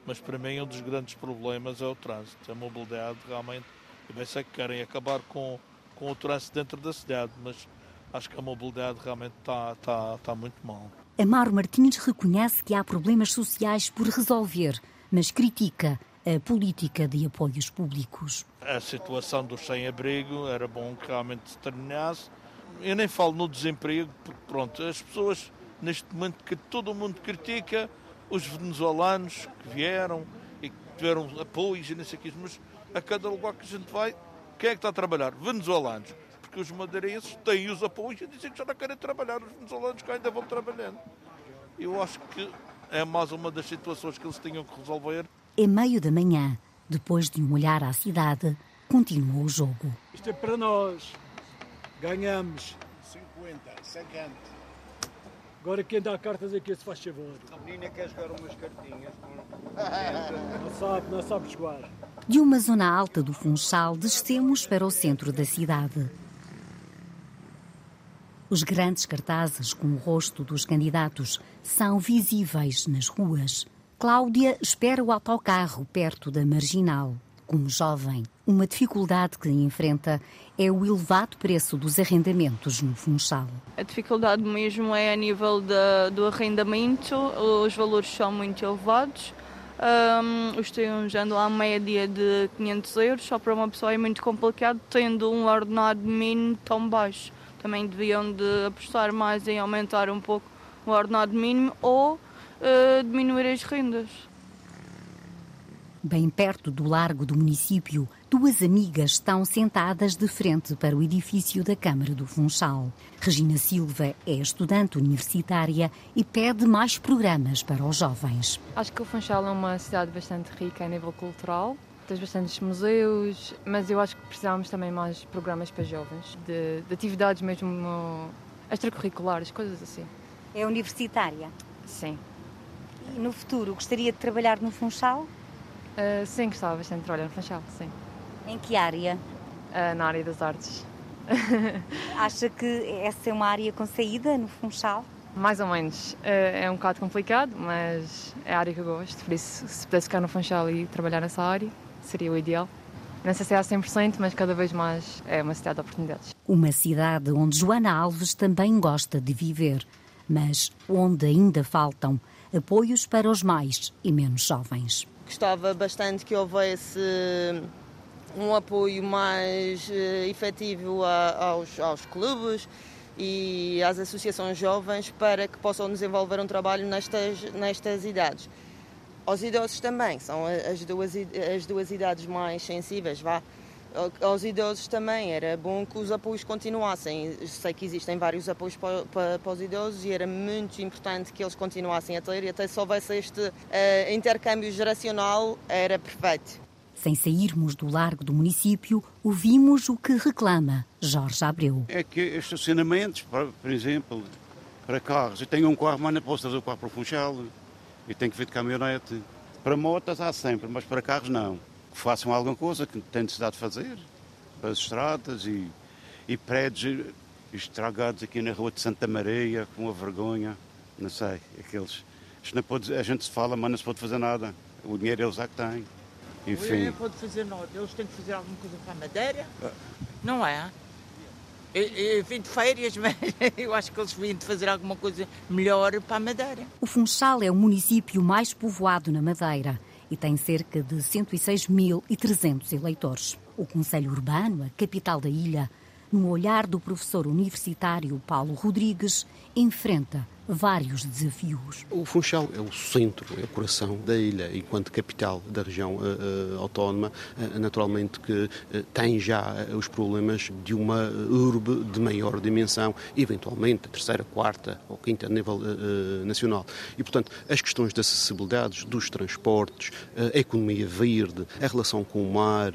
mas para mim um dos grandes problemas é o trânsito. A mobilidade realmente, eu bem sei que querem acabar com, com o trânsito dentro da cidade, mas acho que a mobilidade realmente está, está, está muito mal. Amaro Martins reconhece que há problemas sociais por resolver, mas critica a política de apoios públicos. A situação dos sem-abrigo era bom que realmente se terminasse. Eu nem falo no desemprego, porque pronto, as pessoas neste momento que todo mundo critica, os venezuelanos que vieram e que tiveram apoios e não sei o que, mas a cada lugar que a gente vai, quem é que está a trabalhar? Venezuelanos. Porque os madeirenses têm os apoios e dizem que já não querem trabalhar, os venezuelanos que ainda vão trabalhando. Eu acho que é mais uma das situações que eles tinham que resolver. É meio da manhã, depois de um olhar à cidade, continua o jogo. Isto é para nós. Ganhamos. 50, 50. Agora quem dá cartas aqui se faz favor. A menina quer jogar umas cartinhas. Não sabe, não sabe jogar. De uma zona alta do Funchal, descemos para o centro da cidade. Os grandes cartazes com o rosto dos candidatos são visíveis nas ruas. Cláudia espera o autocarro perto da marginal. Como jovem, uma dificuldade que enfrenta é o elevado preço dos arrendamentos no Funchal. A dificuldade mesmo é a nível de, do arrendamento, os valores são muito elevados. Um, os terrenos andam à média de 500 euros, só para uma pessoa é muito complicado, tendo um ordenado mínimo tão baixo. Também deviam de apostar mais em aumentar um pouco o ordenado mínimo ou uh, diminuir as rendas. Bem perto do largo do município, duas amigas estão sentadas de frente para o edifício da Câmara do Funchal. Regina Silva é estudante universitária e pede mais programas para os jovens. Acho que o Funchal é uma cidade bastante rica a nível cultural. Tens bastantes museus, mas eu acho que precisamos também mais programas para jovens, de, de atividades mesmo extracurriculares, coisas assim. É universitária? Sim. E no futuro gostaria de trabalhar no Funchal? Uh, sim, gostava bastante de trabalhar no Funchal, sim. Em que área? Uh, na área das artes. *laughs* Acha que essa é uma área com saída no Funchal? Mais ou menos. Uh, é um bocado complicado, mas é a área que eu gosto. Por isso, se pudesse ficar no Funchal e trabalhar nessa área, seria o ideal. Não sei se é a 100%, mas cada vez mais é uma cidade de oportunidades. Uma cidade onde Joana Alves também gosta de viver, mas onde ainda faltam apoios para os mais e menos jovens. Gostava bastante que houvesse um apoio mais uh, efetivo a, aos, aos clubes e às associações jovens para que possam desenvolver um trabalho nestas, nestas idades. Aos idosos também, são as duas, as duas idades mais sensíveis, vá. Aos idosos também era bom que os apoios continuassem. Sei que existem vários apoios para, para, para, os idosos e era muito importante que eles continuassem a ter, e até se houvesse este uh, intercâmbio geracional, era perfeito. Sem sairmos do largo do município, ouvimos o que reclama Jorge Abreu. É que estacionamentos, por exemplo, para carros, eu tenho um carro, mas não posso trazer o carro para o Funchal, e tenho que vir de caminhonete. Para motas há sempre, mas para carros não que façam alguma coisa que têm necessidade de fazer para as estradas e, e prédios estragados aqui na rua de Santa Maria, com a vergonha, não sei, aqueles. Isto não pode, a gente se fala, mas não se pode fazer nada. O dinheiro eles é que têm. Enfim. Não pode fazer nada, eles têm que fazer alguma coisa para a Madeira, não é? Eu, eu vim de férias, *laughs* mas eu acho que eles vêm de fazer alguma coisa melhor para a Madeira. O Funchal é o município mais povoado na Madeira e tem cerca de 106.300 eleitores. O Conselho Urbano, a capital da ilha, no olhar do professor universitário Paulo Rodrigues, enfrenta vários desafios. O Funchal é o centro, é o coração da ilha, enquanto capital da região uh, autónoma, uh, naturalmente que uh, tem já os problemas de uma urbe de maior dimensão, eventualmente a terceira, quarta ou quinta a nível nacional. E, portanto, as questões das acessibilidades, dos transportes, a economia verde, a relação com o mar,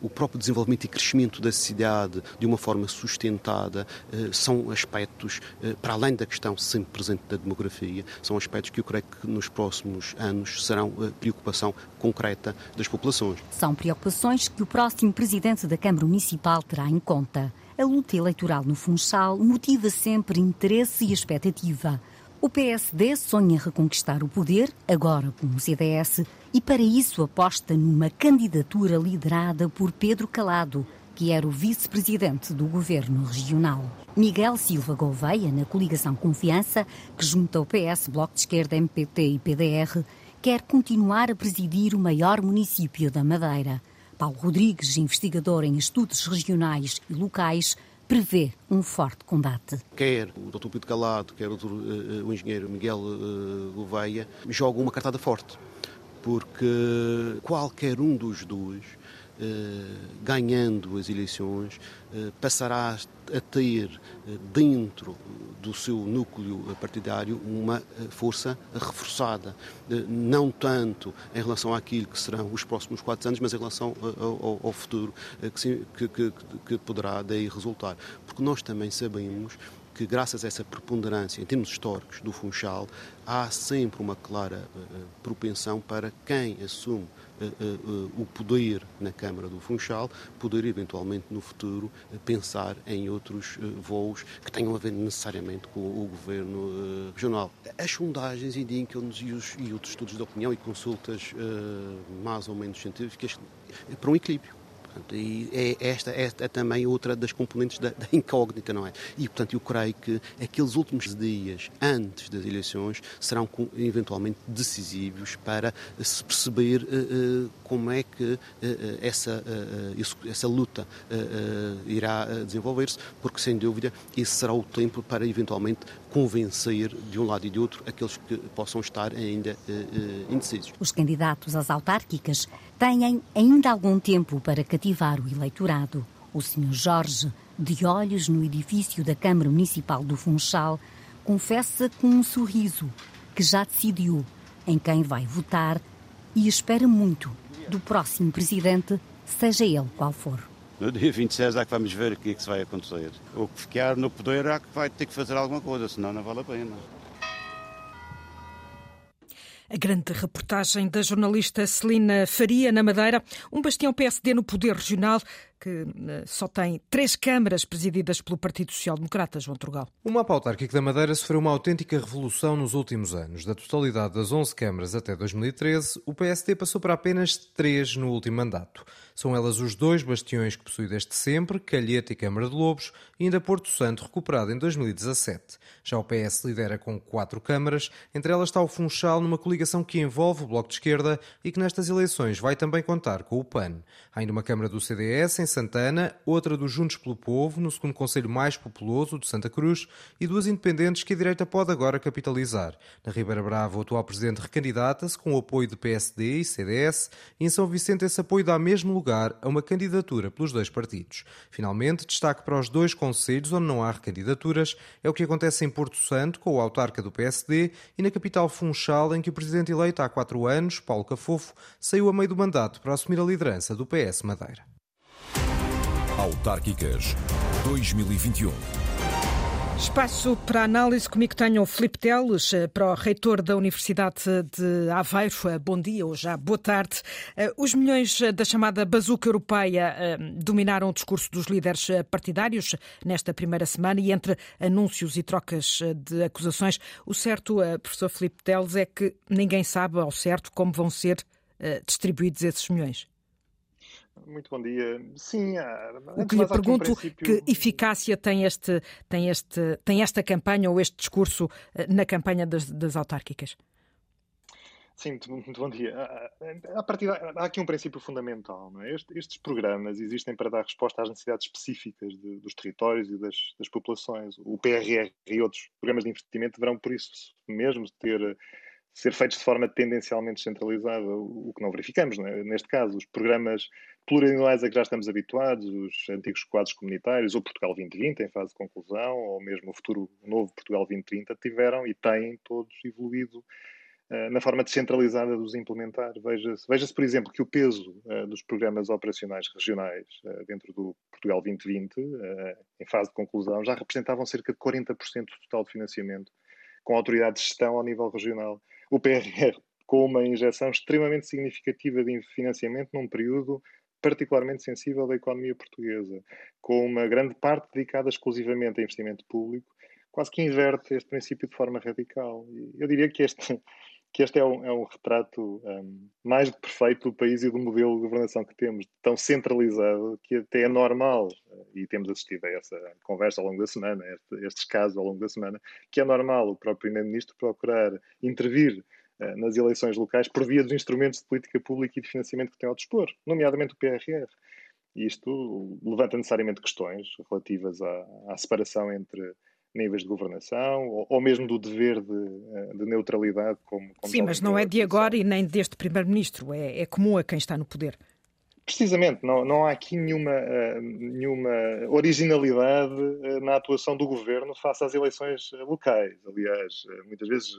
o próprio desenvolvimento e crescimento da cidade de uma forma sustentada, são aspectos para além da questão sempre presente da demografia, são aspectos que eu creio que nos próximos anos serão a preocupação concreta das populações. São preocupações que o próximo presidente da Câmara Municipal terá em conta. A luta eleitoral no Funchal motiva sempre interesse e expectativa. O PSD sonha reconquistar o poder, agora com o CDS, e para isso aposta numa candidatura liderada por Pedro Calado, que era o vice-presidente do governo regional. Miguel Silva Gouveia, na coligação Confiança, que junta o PS, Bloco de Esquerda, MPT e PDR, quer continuar a presidir o maior município da Madeira. Paulo Rodrigues, investigador em estudos regionais e locais, prevê um forte combate. Quer o Dr. Pedro Calado, quer o, uh, o engenheiro Miguel uh, Gouveia, jogam uma cartada forte, porque qualquer um dos dois eh, ganhando as eleições, eh, passará a ter eh, dentro do seu núcleo partidário uma força reforçada, não tanto em relação àquilo que serão os próximos quatro anos, mas em relação ao, futuro que poderá daí resultar. Porque nós também sabemos que, graças a essa preponderância, em termos históricos, do Funchal, há sempre uma clara propensão para quem assume o poder na Câmara do Funchal, poder eventualmente no futuro pensar em outros voos que tenham a ver necessariamente com o governo regional. As sondagens indicam-nos e, e outros estudos de opinião e consultas mais ou menos científicas para um equilíbrio. E é, esta, esta é também outra das componentes da, da, incógnita, não é? E, portanto, eu creio que aqueles últimos dias antes das eleições serão eventualmente decisivos para se perceber uh, como é que uh, essa, essa luta irá desenvolver-se, porque, sem dúvida, esse será o tempo para eventualmente convencer de um lado e de outro aqueles que possam estar ainda indecisos. Os candidatos às autárquicas têm ainda algum tempo para cativar o eleitorado. O Sr. Jorge, de olhos no edifício da Câmara Municipal do Funchal, confessa com um sorriso que já decidiu em quem vai votar e espera muito do próximo presidente, seja ele qual for. No dia 26 é que vamos ver o que é que vai acontecer. O que ficar no poder é que vai ter que fazer alguma coisa, senão não vale a pena. A grande reportagem da jornalista Celina Faria, na Madeira, um bastião PSD no poder regional que eh, só tem três câmaras presididas pelo Partido Social Democrata, João Trugal. O mapa autárquico da Madeira sofreu uma autêntica revolução nos últimos anos. Da totalidade das 11 câmaras até 2013, o PSD passou para apenas três no último mandato. São elas os dois bastiões que possui desde sempre, Calheta e Câmara de Lobos, e ainda Porto Santo, recuperado em 2017. Já o PS lidera com quatro câmaras, entre elas está o Funchal, numa coligação que envolve o Bloco de Esquerda e que nestas eleições vai também contar com o PAN. Há ainda uma Câmara do CDS, em Santana, outra do Juntos pelo Povo, no segundo Conselho mais populoso, de Santa Cruz, e duas independentes que a direita pode agora capitalizar. Na Ribeira Brava, o atual presidente recandidata-se com o apoio de PSD e CDS, e em São Vicente esse apoio dá mesmo lugar a uma candidatura pelos dois partidos. Finalmente, destaque para os dois conselhos onde não há recandidaturas, é o que acontece em Porto Santo, com o autarca do PSD, e na capital Funchal, em que o presidente eleito há quatro anos, Paulo Cafofo, saiu a meio do mandato para assumir a liderança do PS Madeira. Autárquicas 2021. Espaço para análise. Comigo tenho o Filipe Teles, eh, para o reitor da Universidade de Aveiro. Eh, bom dia ou já boa tarde. Eh, os milhões da chamada bazuca europeia dominaram o discurso dos líderes partidários nesta primeira semana e entre anúncios e trocas de acusações, o certo, professor Filipe Teles, é que ninguém sabe ao certo como vão ser distribuídos esses milhões. Muito bom dia. Sim, o que lhe pergunto, um princípio... que eficácia tem, este, tem, este, tem esta campanha ou este discurso eh, na campanha das, das autárquicas? Sim, muito, muito, bom dia. A partir, há aqui um princípio fundamental. Não é? estes programas existem para dar resposta às necessidades específicas de, dos territórios e das, das, populações. O PRR e outros programas de investimento deverão, por isso mesmo, ter ser feitos de forma tendencialmente centralizada, o que não verificamos. Né? Neste caso, os programas plurianuais a que já estamos habituados, os antigos quadros comunitários, ou Portugal 2020 em fase de conclusão, ou mesmo o futuro novo Portugal 2030, tiveram e têm todos evoluído uh, na forma descentralizada de os implementar. Veja-se, veja por exemplo, que o peso uh, dos programas operacionais regionais uh, dentro do Portugal 2020, em fase de conclusão, já representavam cerca de 40% do total de financiamento, com autoridade de gestão ao nível regional o PRR com uma injeção extremamente significativa de financiamento num período particularmente sensível da economia portuguesa, com uma grande parte dedicada exclusivamente a investimento público, quase que inverte este princípio de forma radical. Eu diria que este, que este é, um, é um retrato um, mais do perfeito do país e do modelo de governação que temos, tão centralizado, que até é normal, e temos assistido a essa conversa ao longo da semana, a estes casos ao longo da semana, que é normal o próprio Primeiro-Ministro procurar intervir uh, nas eleições locais por via dos instrumentos de política pública e de financiamento que tem ao dispor, nomeadamente o PRR. E isto levanta necessariamente questões relativas à, à separação entre níveis de governação ou, ou mesmo do dever de, eh, de neutralidade. Como, como Sim, mas não é de agora e nem deste Primeiro-Ministro, é, é comum a quem está no poder. Precisamente, não, não há aqui nenhuma, uh, nenhuma originalidade uh, na atuação do governo face às eleições locais. Aliás, uh, muitas vezes,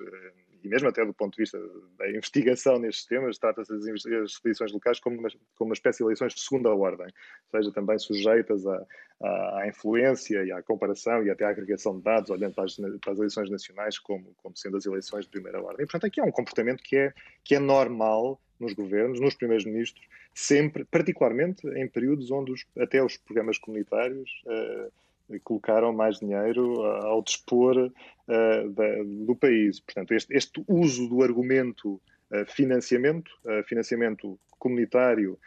e mesmo até do ponto de vista da investigação nestes temas, trata-se das eleições locais como uma, como uma espécie de eleições de segunda ordem, ou seja, também sujeitas à, influência e à comparação e até à agregação de dados, olhando para as, para as eleições nacionais como, como sendo as eleições de primeira ordem. E, portanto, aqui há um comportamento que é, que é normal nos governos, nos primeiros ministros, sempre, particularmente em períodos onde os, até os programas comunitários uh, colocaram mais dinheiro uh, ao dispor uh, da, do país. Portanto, este, este, uso do argumento financiamento, financiamento comunitário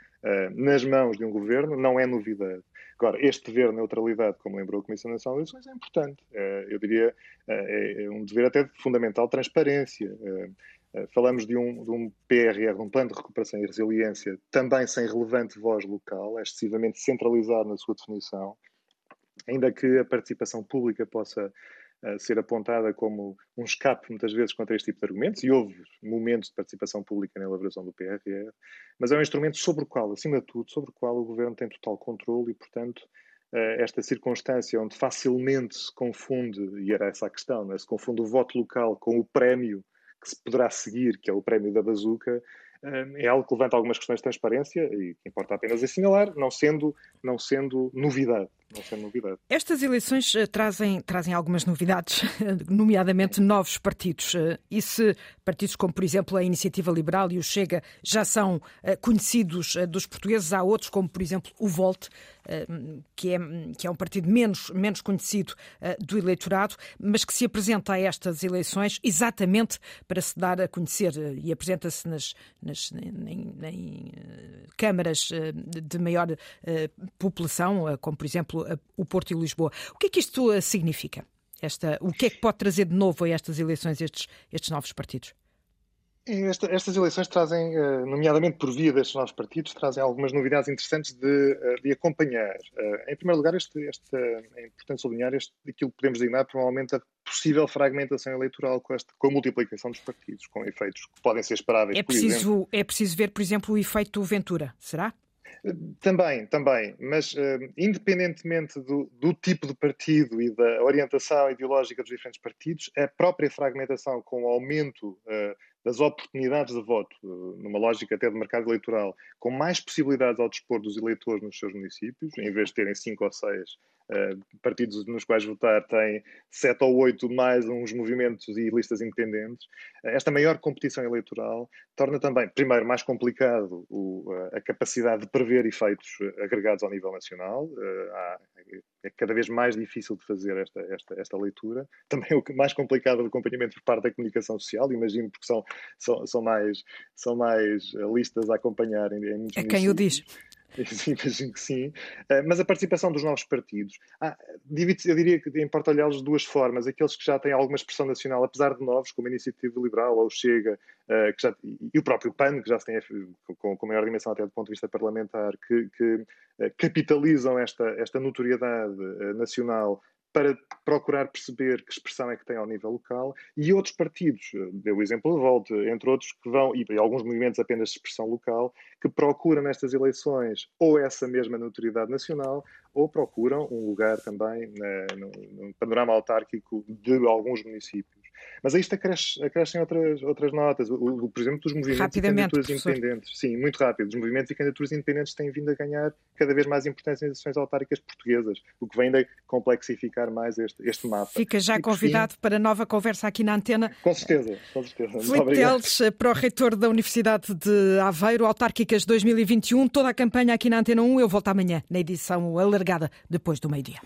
nas mãos de um governo, não é novidade. Agora, este dever de neutralidade, como lembrou a Comissão Nacional de Eleições, é importante. eu diria, é um dever até de fundamental transparência. Eh, falamos de um, de um PRR, um Plano de Recuperação e Resiliência, também sem relevante voz local, é excessivamente centralizado na sua definição, ainda que a participação pública possa uh, ser apontada como um escape, muitas vezes, contra este tipo de argumentos, e houve momentos de participação pública na elaboração do PRR, mas é um instrumento sobre o qual, acima de tudo, sobre o qual o Governo tem total controle e, portanto, uh, esta circunstância onde facilmente se confunde, e era essa a questão, né, se confunde o voto local com o prémio que se poderá seguir, que é o prémio da bazuca, é algo que levanta algumas questões de transparência e que importa apenas assinalar, não sendo, não sendo novidade. Não novidade. Estas eleições eh, trazem, trazem algumas novidades, *laughs* nomeadamente novos partidos. Eh, e se partidos como, por exemplo, a Iniciativa Liberal e o Chega já são eh, conhecidos dos portugueses, há outros, como, por exemplo, o Volt, que é, que é um partido menos, menos conhecido do eleitorado, mas que se apresenta a estas eleições exatamente para se dar a conhecer e apresenta-se nas, nas, em, em, câmaras de maior população, como, por exemplo, o Porto e Lisboa. O que é que isto eh, significa? Esta, o que é que pode trazer de novo a estas eleições estes, estes novos partidos? Esta, estas eleições trazem, eh, nomeadamente por via destes novos partidos, trazem algumas novidades interessantes de, eh, de acompanhar. Em primeiro lugar, este, este, é importante sublinhar este, aquilo que podemos designar provavelmente a possível fragmentação eleitoral com, esta, com a multiplicação dos partidos, com efeitos que podem ser esperáveis. É preciso, é preciso ver, por exemplo, o efeito Ventura, será? Também, também, mas uh, independentemente do, do, tipo de partido e da orientação ideológica dos diferentes partidos, a própria fragmentação com o aumento uh, das oportunidades de voto, uh, numa lógica até de mercado eleitoral, com mais possibilidades ao dispor dos eleitores nos seus municípios, em vez de terem cinco ou seis partidos nos quais votar têm sete ou oito mais uns movimentos e listas independentes. Uh, esta maior competição eleitoral torna também, primeiro, mais complicado o, uh, a capacidade de prever efeitos agregados ao nível nacional. Há, é cada vez mais difícil de fazer esta, esta, esta leitura. Também o mais complicado é o acompanhamento por parte da comunicação social, imagino, porque são, são, são, mais, são mais listas a acompanhar em, em É quem o diz. *laughs* Imagino que sim. Eh, mas a participação dos novos partidos, ah, eu diria que importa olhá-los de duas formas. Aqueles que já têm alguma expressão nacional, apesar de novos, como a Iniciativa Liberal ou o Chega, eh, que já, e o próprio PAN, que já se tem com, com maior dimensão até do ponto de vista parlamentar, que, que eh, capitalizam esta, esta notoriedade nacional para procurar perceber que expressão é que tem ao nível local, e outros partidos, deu o exemplo de Volta, entre outros, que vão, e alguns movimentos apenas de expressão local, que procuram nestas eleições ou essa mesma notoriedade nacional, ou procuram um lugar também no, no panorama autárquico de alguns municípios. Mas a isto acresce, acrescem outras, outras notas. O, o, por exemplo, dos movimentos e candidaturas professor. independentes. Sim, muito rápido. Os movimentos e candidaturas independentes têm vindo a ganhar cada vez mais importância nas eleições autárquicas portuguesas, o que vem ainda complexificar mais este, este mapa. Fica já e, convidado para nova conversa aqui na antena. Com certeza, com certeza. Filipe Teles, para o reitor da Universidade de Aveiro, autárquicas 2021, toda a campanha aqui na Antena 1. Eu volto amanhã na edição alargada depois do meio-dia.